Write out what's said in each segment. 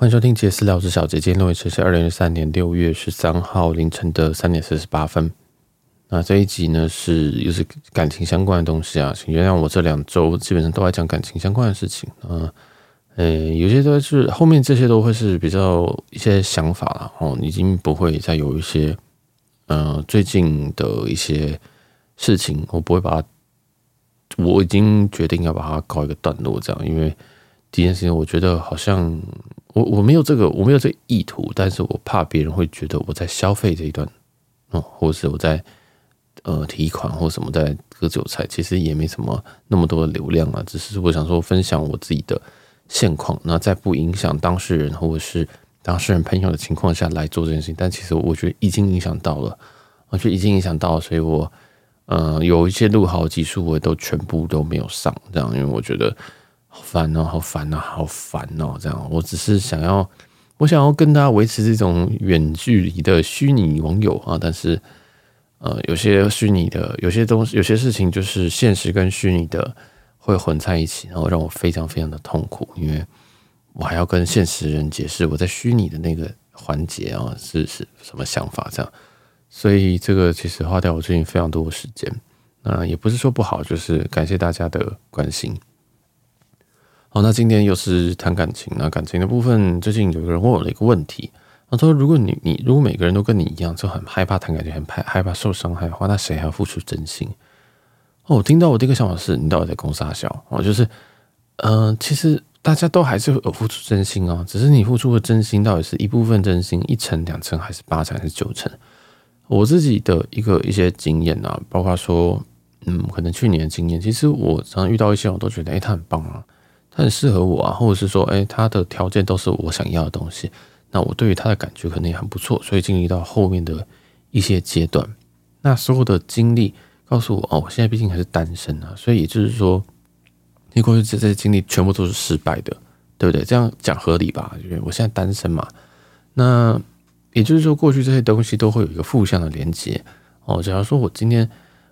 欢迎收听杰斯聊之小姐，今天录音时是二零二三年六月十三号凌晨的三点四十八分。那这一集呢是又是感情相关的东西啊，请原谅我这两周基本上都在讲感情相关的事情啊。呃，有些都是后面这些都会是比较一些想法了哦，已经不会再有一些呃最近的一些事情，我不会把它，我已经决定要把它告一个段落，这样，因为第一件事情我觉得好像。我我没有这个，我没有这个意图，但是我怕别人会觉得我在消费这一段，哦，或是我在呃提款或什么在割韭菜，其实也没什么那么多的流量啊，只是我想说分享我自己的现况，那在不影响当事人或者是当事人朋友的情况下来做这件事情，但其实我觉得已经影响到了，我觉得已经影响到了，所以我呃有一些录好集数我都全部都没有上，这样，因为我觉得。好烦哦，好烦哦，好烦哦！这样，我只是想要，我想要跟大家维持这种远距离的虚拟网友啊，但是，呃，有些虚拟的，有些东西，有些事情，就是现实跟虚拟的会混在一起，然后让我非常非常的痛苦，因为我还要跟现实人解释我在虚拟的那个环节啊是是什么想法，这样，所以这个其实花掉我最近非常多的时间，那也不是说不好，就是感谢大家的关心。好，那今天又是谈感情。那感情的部分，最近有个人问我了一个问题，他说：“如果你你如果每个人都跟你一样，就很害怕谈感情，很害害怕受伤害的话，那谁还要付出真心？”哦，我听到我第一个想法是：你到底在攻杀小？哦，就是，嗯、其实大家都还是有付出真心啊，只是你付出的真心到底是一部分真心，一层、两层，还是八层，还是九层？我自己的一个一些经验啊，包括说，嗯，可能去年的经验，其实我常常遇到一些，我都觉得，哎、他很棒啊。很适合我啊，或者是说，哎，他的条件都是我想要的东西，那我对于他的感觉可能也很不错，所以经历到后面的一些阶段，那所有的经历告诉我，哦，我现在毕竟还是单身啊，所以也就是说，你过去这些经历全部都是失败的，对不对？这样讲合理吧？因为我现在单身嘛，那也就是说，过去这些东西都会有一个负向的连接哦。假如说我今天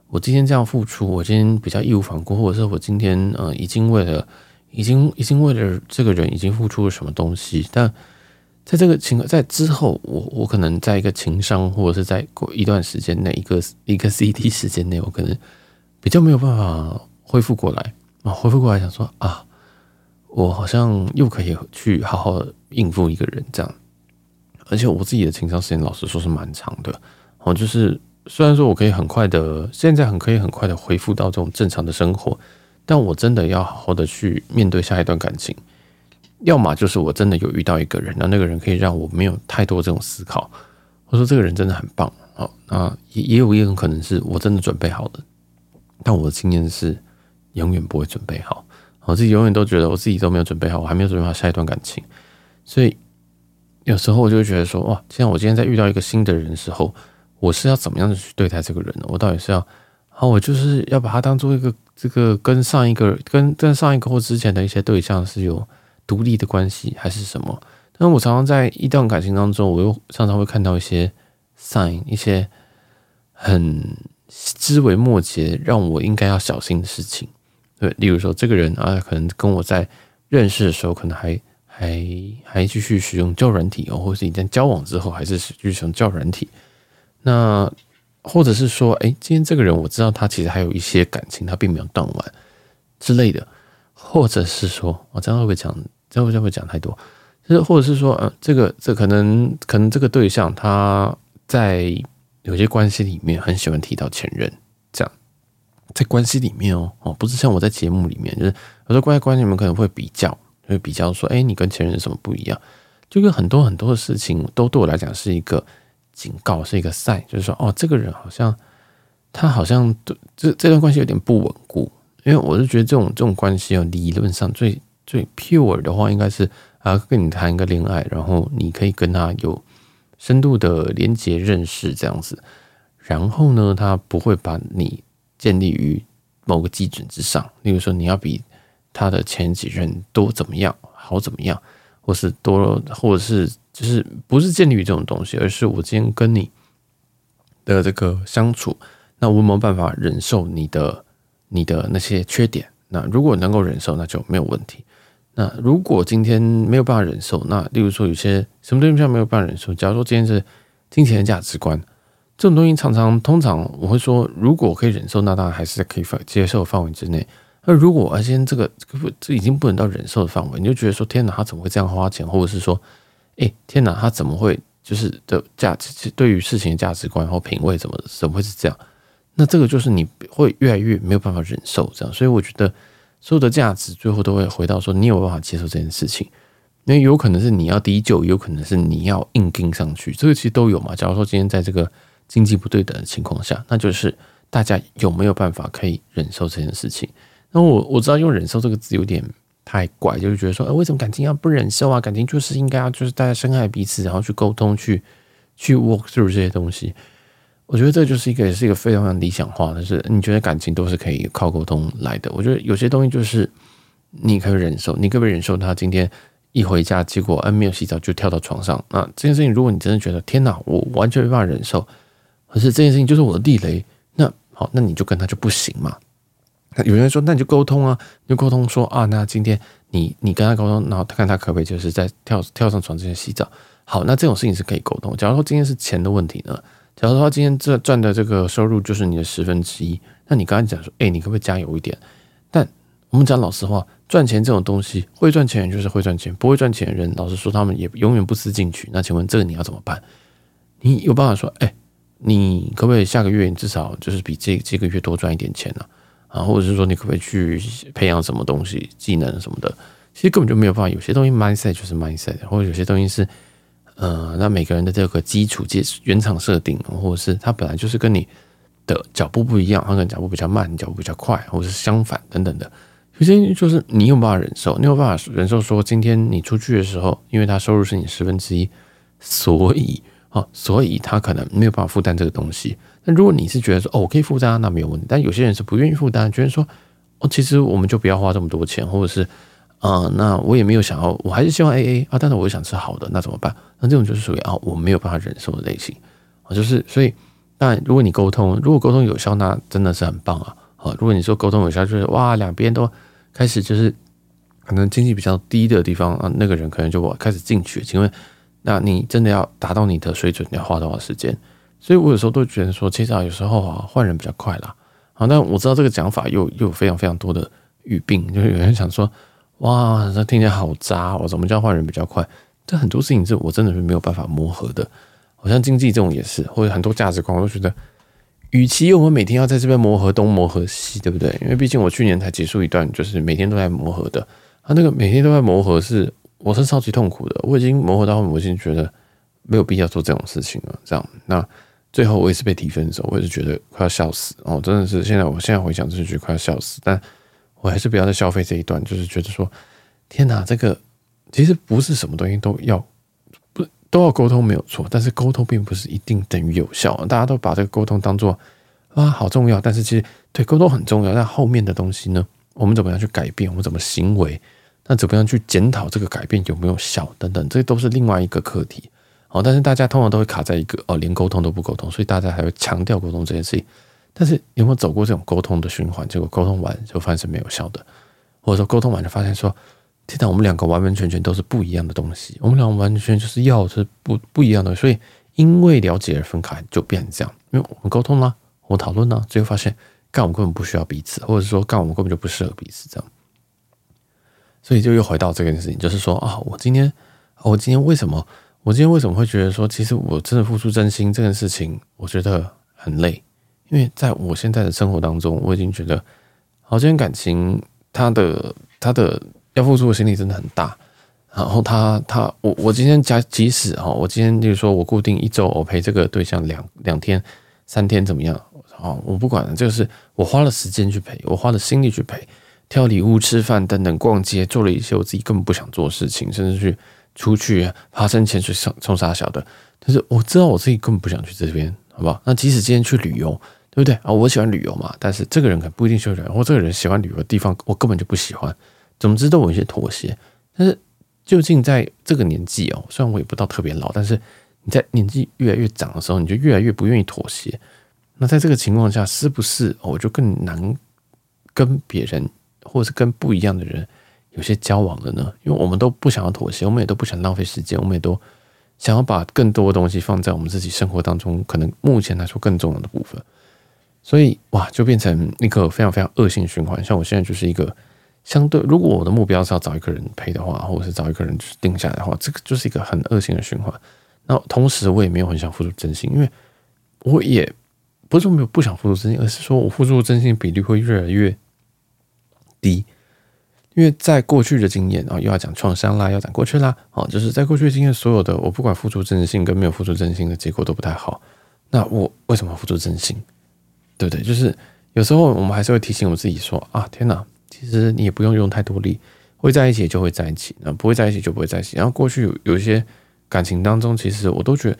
我今天这样付出，我今天比较义无反顾，或者是我今天呃已经为了已经已经为了这个人已经付出了什么东西，但在这个情在之后，我我可能在一个情商，或者是在过一段时间内，一个一个 CD 时间内，我可能比较没有办法恢复过来啊，恢复过来想说啊，我好像又可以去好好应付一个人这样，而且我自己的情商时间，老实说是蛮长的。哦，就是虽然说我可以很快的，现在很可以很快的恢复到这种正常的生活。但我真的要好好的去面对下一段感情，要么就是我真的有遇到一个人，那那个人可以让我没有太多这种思考，我说这个人真的很棒，好，那也也有一种可能是我真的准备好了，但我的经验是永远不会准备好，我自己永远都觉得我自己都没有准备好，我还没有准备好下一段感情，所以有时候我就会觉得说，哇，既然我今天在遇到一个新的人的时候，我是要怎么样的去对待这个人呢？我到底是要？好，我就是要把它当做一个这个跟上一个跟跟上一个或之前的一些对象是有独立的关系，还是什么？但我常常在一段感情当中，我又常常会看到一些 sign，一些很枝微末节，让我应该要小心的事情。对，例如说这个人啊，可能跟我在认识的时候，可能还还还继续使用交友软体哦，或是已经交往之后，还是继续使用交友软体。那或者是说，哎，今天这个人我知道他其实还有一些感情，他并没有断完之类的。或者是说，我这样会不会讲？这样会不会讲太多？就是或者是说，呃，这个这可能可能这个对象他在有些关系里面很喜欢提到前任，这样在关系里面哦哦，不是像我在节目里面，就是有时候关系关系里面可能会比较，会比较说，哎，你跟前任有什么不一样？就跟很多很多的事情都对我来讲是一个。警告是一个赛就是说，哦，这个人好像他好像这这段关系有点不稳固，因为我是觉得这种这种关系哦，理论上最最 pure 的话，应该是啊，跟你谈一个恋爱，然后你可以跟他有深度的连接认识这样子，然后呢，他不会把你建立于某个基准之上，例如说你要比他的前几任多怎么样，好怎么样，或是多，或者是。就是不是建立于这种东西，而是我今天跟你的这个相处，那我有没有办法忍受你的你的那些缺点？那如果能够忍受，那就没有问题。那如果今天没有办法忍受，那例如说有些什么东西没有办法忍受，假如说今天是金钱的价值观，这种东西常常通常我会说，如果可以忍受，那当然还是在可以接受范围之内。那如果而今天这个这已经不能到忍受的范围，你就觉得说天哪，他怎么会这样花钱，或者是说，哎，天哪，他怎么会就是的价值对于事情的价值观或品味怎么怎么会是这样？那这个就是你会越来越没有办法忍受这样。所以我觉得所有的价值最后都会回到说，你有办法接受这件事情，因为有可能是你要低就，有可能是你要硬跟上去，这个其实都有嘛。假如说今天在这个经济不对等的情况下，那就是大家有没有办法可以忍受这件事情？那我我知道用忍受这个字有点太怪，就是觉得说，呃，为什么感情要不忍受啊？感情就是应该要就是大家深爱彼此，然后去沟通，去去 work through 这些东西。我觉得这就是一个也是一个非常非常理想化的，是你觉得感情都是可以靠沟通来的。我觉得有些东西就是你可以忍受，你可不可以忍受他今天一回家，结果嗯没有洗澡就跳到床上？那这件事情，如果你真的觉得天哪，我完全没办法忍受，可是这件事情就是我的地雷，那好，那你就跟他就不行嘛。有人说，那你就沟通啊，就沟通说啊，那今天你你跟他沟通，然后他看他可不可以就是在跳跳上床之前洗澡。好，那这种事情是可以沟通。假如说今天是钱的问题呢？假如说今天这赚的这个收入就是你的十分之一，那你刚才讲说，哎，你可不可以加油一点？但我们讲老实话，赚钱这种东西，会赚钱人就是会赚钱，不会赚钱的人，老实说，他们也永远不思进取。那请问这个你要怎么办？你有办法说，哎，你可不可以下个月你至少就是比这这个月多赚一点钱呢？啊或者是说你可不可以去培养什么东西、技能什么的？其实根本就没有办法。有些东西 mindset 就是 mindset，或者有些东西是，呃，那每个人的这个基础、基原厂设定，或者是他本来就是跟你的脚步不一样，他可能脚步比较慢，脚步比较快，或者是相反等等的。有些就是你有办法忍受，你有办法忍受说今天你出去的时候，因为他收入是你十分之一，所以啊，所以他可能没有办法负担这个东西。那如果你是觉得说哦，我可以负担，那没有问题。但有些人是不愿意负担，觉得说哦，其实我们就不要花这么多钱，或者是啊、那我也没有想要，我还是希望 AA 啊，但是我又想吃好的，那怎么办？那这种就是属于啊，我没有办法忍受的类型啊，就是所以，当然如果你沟通，如果沟通有效，那真的是很棒啊。好，如果你说沟通有效，就是哇，两边都开始就是可能经济比较低的地方啊，那个人可能就我开始进去。请问，那你真的要达到你的水准，你要花多少时间？所以我有时候都觉得说，其实，有时候啊，换人比较快啦。好，但我知道这个讲法又又有非常非常多的语病，就是有人想说，哇，这听起来好渣，我怎么叫换人比较快？这很多事情是我真的是没有办法磨合的。好像经济这种也是，或者很多价值观，我都觉得，与其我们每天要在这边磨合东磨合西，对不对？因为毕竟我去年才结束一段，就是每天都在磨合的。啊，那个每天都在磨合是，我是超级痛苦的。我已经磨合到，我已经觉得没有必要做这种事情了。这样，那。最后我也是被提分手，我也是觉得快要笑死哦！真的是现在，我现在回想，就是觉得快要笑死。但我还是不要再消费这一段，就是觉得说，天哪，这个其实不是什么东西都要不都要沟通没有错，但是沟通并不是一定等于有效。大家都把这个沟通当做啊好重要，但是其实对沟通很重要，但后面的东西呢，我们怎么样去改变？我们怎么行为？那怎么样去检讨这个改变有没有效？等等，这都是另外一个课题。哦，但是大家通常都会卡在一个哦，连沟通都不沟通，所以大家还会强调沟通这件事情。但是有没有走过这种沟通的循环？结果沟通完就发现是没有效的，或者说沟通完就发现说，天哪，我们两个完完全全都是不一样的东西，我们两个完全就是要是不不一样的，所以因为了解而分开，就变成这样。因为我们沟通了，我讨论了，最后发现，干我们根本不需要彼此，或者说干我们根本就不适合彼此，这样。所以就又回到这件事情，就是说啊，我今天，我今天为什么？我今天为什么会觉得说，其实我真的付出真心这件事情，我觉得很累，因为在我现在的生活当中，我已经觉得，好，这段感情，他的他的要付出的心力真的很大。然后他他我我今天假即使哈，我今天就是说我固定一周我陪这个对象两两天三天怎么样啊？我不管，就是我花了时间去陪，我花了心力去陪，挑礼物、吃饭等等，逛街，做了一些我自己根本不想做的事情，甚至去。出去爬山、潜水、冲冲沙小的，但是我知道我自己根本不想去这边，好不好？那即使今天去旅游，对不对啊？我喜欢旅游嘛，但是这个人可能不一定喜欢旅游，或这个人喜欢旅游的地方，我根本就不喜欢。总之都有一些妥协。但是究竟在这个年纪哦，虽然我也不到特别老，但是你在年纪越来越长的时候，你就越来越不愿意妥协。那在这个情况下，是不是我就更难跟别人，或者是跟不一样的人？有些交往的呢？因为我们都不想要妥协，我们也都不想浪费时间，我们也都想要把更多的东西放在我们自己生活当中，可能目前来说更重要的部分。所以哇，就变成一个非常非常恶性循环。像我现在就是一个相对，如果我的目标是要找一个人陪的话，或者是找一个人就是定下来的话，这个就是一个很恶性的循环。那同时，我也没有很想付出真心，因为我也不是说没有不想付出真心，而是说我付出真心比例会越来越低。因为在过去的经验啊，又要讲创伤啦，要讲过去啦，哦，就是在过去的经验，所有的我不管付出真心跟没有付出真心的结果都不太好。那我为什么付出真心？对不对？就是有时候我们还是会提醒我自己说啊，天哪，其实你也不用用太多力，会在一起就会在一起，那不会在一起就不会在一起。然后过去有有一些感情当中，其实我都觉得，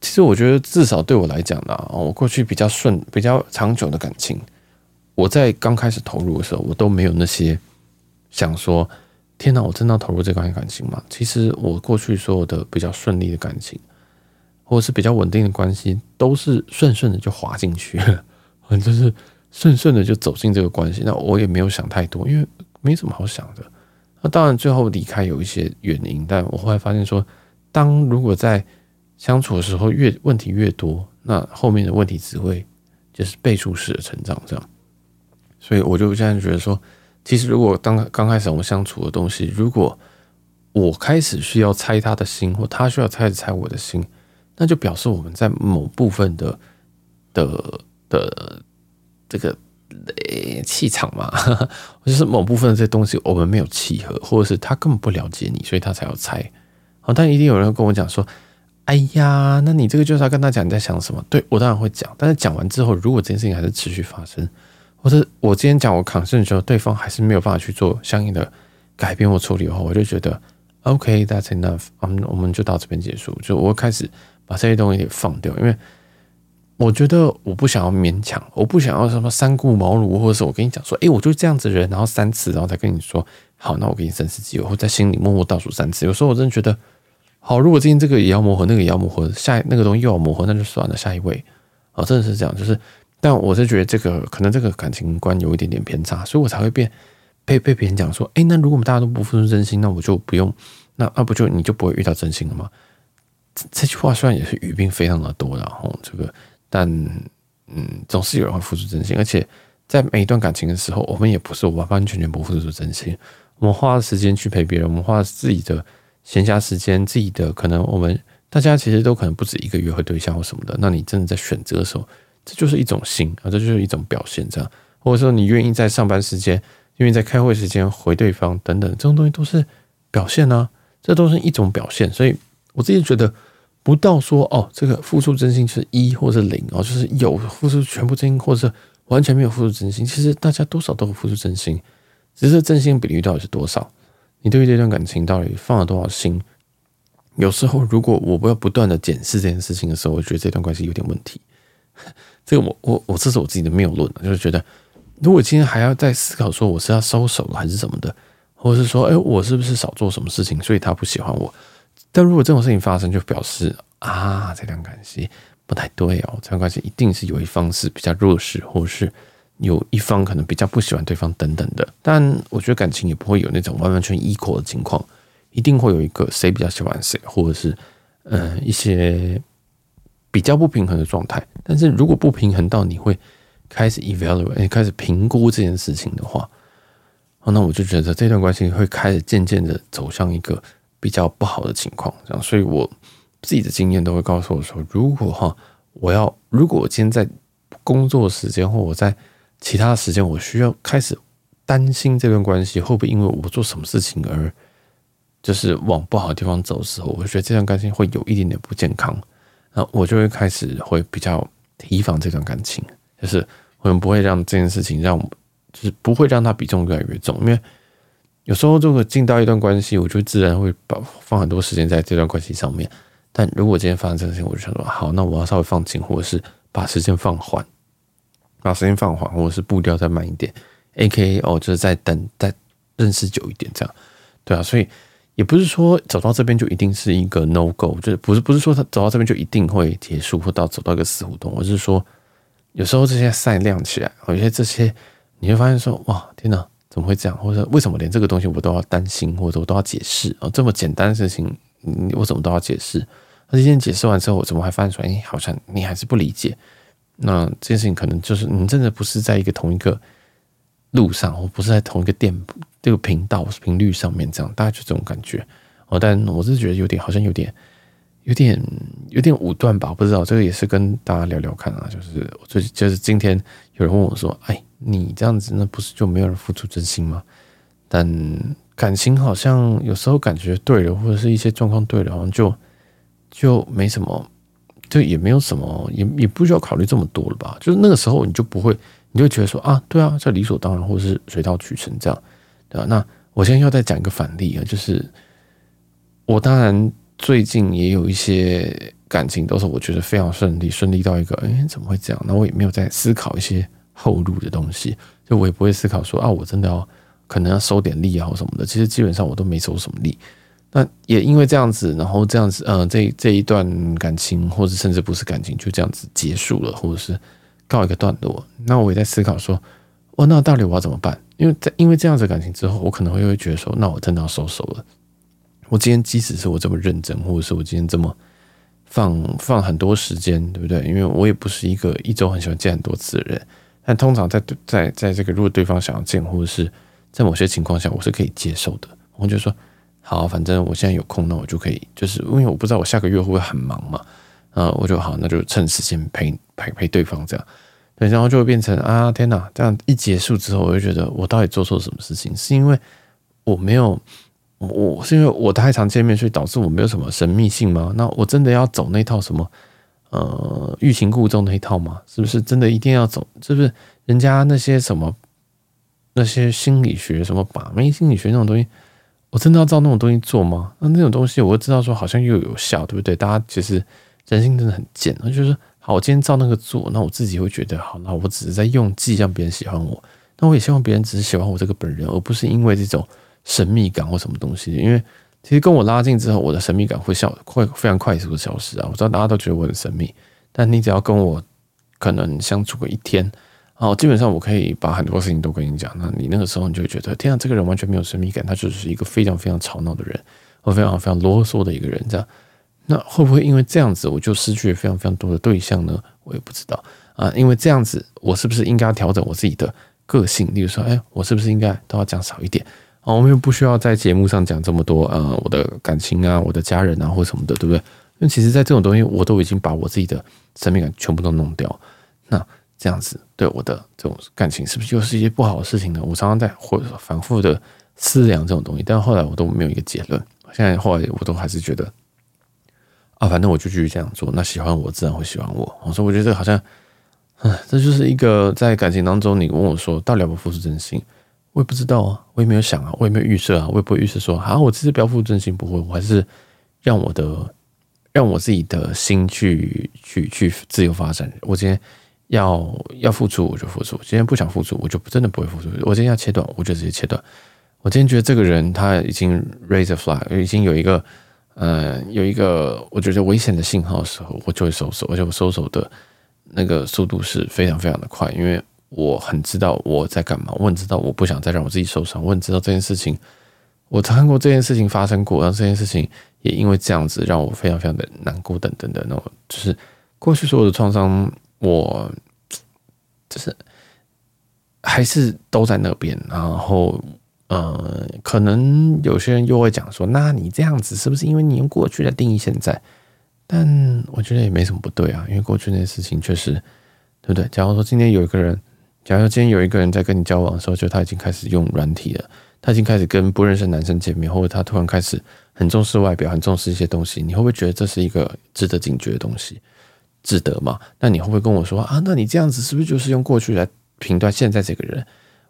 其实我觉得至少对我来讲呢，我过去比较顺、比较长久的感情，我在刚开始投入的时候，我都没有那些。想说，天哪！我真的要投入这段感情吗？其实我过去所有的比较顺利的感情，或者是比较稳定的关系，都是顺顺的就滑进去了，就是顺顺的就走进这个关系。那我也没有想太多，因为没什么好想的。那当然最后离开有一些原因，但我后来发现说，当如果在相处的时候越问题越多，那后面的问题只会就是倍数式的成长这样。所以我就现在觉得说。其实，如果当刚开始我们相处的东西，如果我开始需要猜他的心，或他需要开始猜我的心，那就表示我们在某部分的的的这个气场嘛，或者是某部分的这些东西我们没有契合，或者是他根本不了解你，所以他才要猜。好，但一定有人跟我讲说：“哎呀，那你这个就是要跟他讲你在想什么？”对，我当然会讲，但是讲完之后，如果这件事情还是持续发生。或是我今天讲我抗争的时候，对方还是没有办法去做相应的改变或处理的话，我就觉得 OK，that's enough，我们我们就到这边结束。就我会开始把这些东西给放掉，因为我觉得我不想要勉强，我不想要什么三顾茅庐，或者是我跟你讲说，诶，我就这样子的人，然后三次，然后再跟你说，好，那我给你三次机会，或在心里默默倒数三次。有时候我真的觉得，好，如果今天这个也要磨合，那个也要磨合，下那个东西又要磨合，那就算了，下一位。哦，真的是这样，就是。但我是觉得这个可能这个感情观有一点点偏差，所以我才会变被被别人讲说，哎，那如果我们大家都不付出真心，那我就不用，那那不就你就不会遇到真心了吗？这这句话虽然也是语病非常的多，然后这个，但嗯，总是有人会付出真心，而且在每一段感情的时候，我们也不是完完全全不付出真心，我们花了时间去陪别人，我们花自己的闲暇时间，自己的可能我们大家其实都可能不止一个约会对象或什么的，那你真的在选择的时候。这就是一种心啊，这就是一种表现，这样，或者说你愿意在上班时间，愿意在开会时间回对方等等，这种东西都是表现啊，这都是一种表现。所以我自己觉得，不到说哦，这个付出真心是一或是零哦，就是有付出全部真心，或者是完全没有付出真心。其实大家多少都会付出真心，只是真心比例到底是多少？你对于这段感情到底放了多少心？有时候如果我不要不断的检视这件事情的时候，我觉得这段关系有点问题。这个我我我这是我自己的谬论，就是觉得，如果今天还要再思考说我是要收手了还是什么的，或者是说，哎，我是不是少做什么事情，所以他不喜欢我？但如果这种事情发生，就表示啊，这段关系不太对哦，这段关系一定是有一方是比较弱势，或是有一方可能比较不喜欢对方等等的。但我觉得感情也不会有那种完完全 equal 的情况，一定会有一个谁比较喜欢谁，或者是嗯、呃、一些。比较不平衡的状态，但是如果不平衡到你会开始 evaluate，开始评估这件事情的话，那我就觉得这段关系会开始渐渐的走向一个比较不好的情况。这样，所以我自己的经验都会告诉我说，如果哈，我要如果我今天在工作时间或我在其他时间，我需要开始担心这段关系会不会因为我做什么事情而就是往不好的地方走的时候，我觉得这段关系会有一点点不健康。那我就会开始会比较提防这段感情，就是我们不会让这件事情让，就是不会让它比重越来越重，因为有时候如果进到一段关系，我就自然会把放很多时间在这段关系上面。但如果今天发生这件事情，我就想说，好，那我要稍微放轻，或者是把时间放缓，把时间放缓，或者是步调再慢一点，AKA 哦，就是再等再认识久一点，这样，对啊，所以。也不是说走到这边就一定是一个 no go，就是不是不是说他走到这边就一定会结束或到走到一个死胡同，而是说有时候这些赛亮起来，有些这些你会发现说哇天哪，怎么会这样？或者为什么连这个东西我都要担心，或者我都要解释啊？这么简单的事情，我怎么都要解释？那今天解释完之后，我怎么还发现出来？哎，好像你还是不理解。那这件事情可能就是你真的不是在一个同一个路上，我不是在同一个电这个频道频率上面，这样大概就这种感觉。哦，但我是觉得有点，好像有点，有点，有点武断吧？不知道这个也是跟大家聊聊看啊。就是我最就是今天有人问我说：“哎，你这样子，那不是就没有人付出真心吗？”但感情好像有时候感觉对了，或者是一些状况对了，好像就就没什么，就也没有什么，也也不需要考虑这么多了吧？就是那个时候你就不会，你就觉得说啊，对啊，这理所当然，或者是水到渠成这样，对吧？那我现在要再讲一个反例啊，就是。我当然最近也有一些感情，都是我觉得非常顺利，顺利到一个，哎，怎么会这样？那我也没有在思考一些后路的东西，就我也不会思考说啊，我真的要可能要收点力啊或什么的。其实基本上我都没收什么力。那也因为这样子，然后这样子，嗯、这这一段感情，或者甚至不是感情，就这样子结束了，或者是告一个段落。那我也在思考说，哦，那到底我要怎么办？因为在因为这样子感情之后，我可能会会觉得说，那我真的要收手了。我今天即使是我这么认真，或者是我今天这么放放很多时间，对不对？因为我也不是一个一周很喜欢见很多次的人，但通常在在在这个如果对方想要见，或者是在某些情况下，我是可以接受的。我就说好，反正我现在有空，那我就可以，就是因为我不知道我下个月会不会很忙嘛，啊，我就好，那就趁时间陪陪陪对方这样，对，然后就会变成啊，天哪，这样一结束之后，我就觉得我到底做错什么事情？是因为我没有。我是因为我太常见面，所以导致我没有什么神秘性吗？那我真的要走那套什么呃欲擒故纵那一套吗？是不是真的一定要走？是不是人家那些什么那些心理学什么把妹心理学那种东西，我真的要照那种东西做吗？那那种东西我会知道说好像又有效，对不对？大家其实人性真的很贱，就是好，我今天照那个做，那我自己会觉得好，那我只是在用计让别人喜欢我，那我也希望别人只是喜欢我这个本人，而不是因为这种。神秘感或什么东西，因为其实跟我拉近之后，我的神秘感会消，会非常快速的消失啊！我知道大家都觉得我很神秘，但你只要跟我可能相处个一天，哦，基本上我可以把很多事情都跟你讲。那你那个时候你就会觉得，天啊，这个人完全没有神秘感，他就是一个非常非常吵闹的人，我非常非常啰嗦的一个人。这样，那会不会因为这样子，我就失去了非常非常多的对象呢？我也不知道啊。因为这样子，我是不是应该调整我自己的个性？例如说，哎，我是不是应该都要讲少一点？我们又不需要在节目上讲这么多，呃，我的感情啊，我的家人啊，或什么的，对不对？因为其实，在这种东西，我都已经把我自己的神秘感全部都弄掉。那这样子，对我的这种感情，是不是又是一些不好的事情呢？我常常在或者反复的思量这种东西，但后来我都没有一个结论。现在后来我都还是觉得，啊，反正我就继续这样做。那喜欢我，自然会喜欢我。我说，我觉得这个好像，嗯，这就是一个在感情当中，你问我说，到底要不要付出真心？我也不知道啊，我也没有想啊，我也没有预设啊，我也不会预设说，好，我这次不要付出真心，不会，我还是让我的，让我自己的心去去去自由发展。我今天要要付出，我就付出；今天不想付出，我就真的不会付出。我今天要切断，我就直接切断。我今天觉得这个人他已经 raise a flag，已经有一个呃有一个我觉得危险的信号的时候，我就会收手，而且我收手的那个速度是非常非常的快，因为。我很知道我在干嘛，我很知道我不想再让我自己受伤，我很知道这件事情，我看过这件事情发生过，然后这件事情也因为这样子让我非常非常的难过等等的那种，就是过去所有的创伤，我就是还是都在那边，然后呃，可能有些人又会讲说，那你这样子是不是因为你用过去来定义现在？但我觉得也没什么不对啊，因为过去那些事情确实，对不对？假如说今天有一个人。假如今天有一个人在跟你交往的时候，就他已经开始用软体了，他已经开始跟不认识的男生见面，或者他突然开始很重视外表，很重视一些东西，你会不会觉得这是一个值得警觉的东西？值得吗？那你会不会跟我说啊？那你这样子是不是就是用过去来评断现在这个人？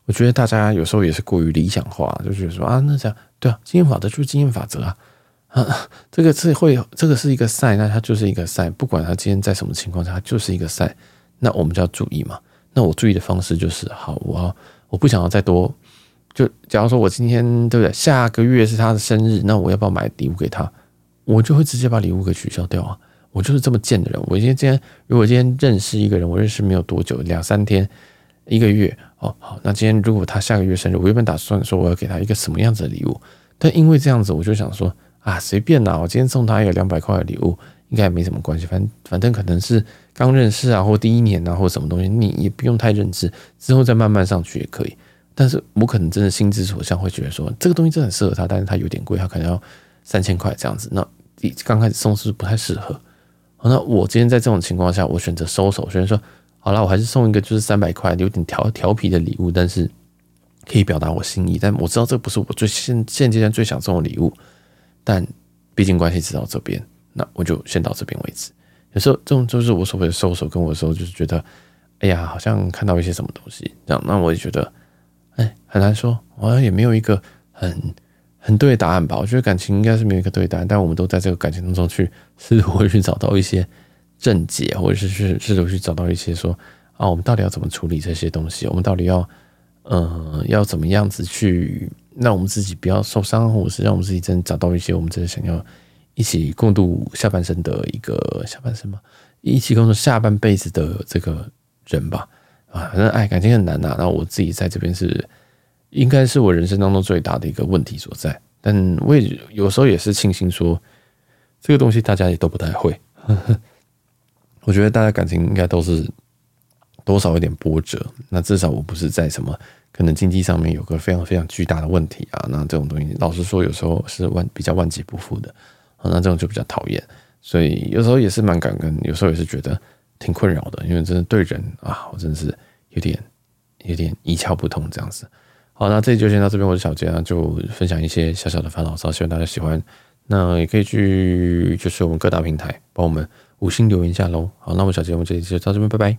我觉得大家有时候也是过于理想化，就觉得说啊，那这样对啊，经验法则就是经验法则啊，啊，这个是会，这个是一个赛，那它就是一个赛，不管他今天在什么情况下，它就是一个赛，那我们就要注意嘛。那我注意的方式就是，好，我我不想要再多。就假如说我今天对不对？下个月是他的生日，那我要不要买礼物给他？我就会直接把礼物给取消掉啊！我就是这么贱的人。我今天今天如果今天认识一个人，我认识没有多久，两三天，一个月哦，好，那今天如果他下个月生日，我原本打算说我要给他一个什么样子的礼物，但因为这样子，我就想说啊，随便啦，我今天送他一个两百块的礼物，应该也没什么关系，反正反正可能是刚认识啊，或第一年啊，或什么东西，你也不用太认知，之后再慢慢上去也可以。但是我可能真的心之所向，会觉得说这个东西真的很适合他，但是他有点贵，他可能要三千块这样子。那刚开始送是不太适合。好，那我今天在这种情况下，我选择收手，虽然说。好了，我还是送一个就是三百块有点调调皮的礼物，但是可以表达我心意。但我知道这不是我最现现阶段最想送的礼物，但毕竟关系只到这边，那我就先到这边为止。有时候这种就是我所谓的收手，跟我说就是觉得，哎呀，好像看到一些什么东西这样，那我也觉得，哎，很难说，好像也没有一个很很对的答案吧。我觉得感情应该是没有一个对答案，但我们都在这个感情当中去试图去找到一些。正解，或者是去试图去找到一些说啊，我们到底要怎么处理这些东西？我们到底要，呃，要怎么样子去让我们自己不要受伤，或者是让我们自己真的找到一些我们真的想要一起共度下半生的一个下半生嘛，一起共度下半辈子的这个人吧。啊，反正爱感情很难呐。然后我自己在这边是应该是我人生当中最大的一个问题所在。但我也有时候也是庆幸说，这个东西大家也都不太会。呵呵我觉得大家感情应该都是多少有点波折，那至少我不是在什么可能经济上面有个非常非常巨大的问题啊，那这种东西老实说有时候是万比较万劫不复的，那这种就比较讨厌，所以有时候也是蛮感恩，有时候也是觉得挺困扰的，因为真的对人啊，我真的是有点有点一窍不通这样子。好，那这里就先到这边，我是小杰啊，就分享一些小小的烦恼骚，希望大家喜欢。那也可以去就是我们各大平台帮我们。五星留言下喽，好，那我们小节目这里就到这边，拜拜。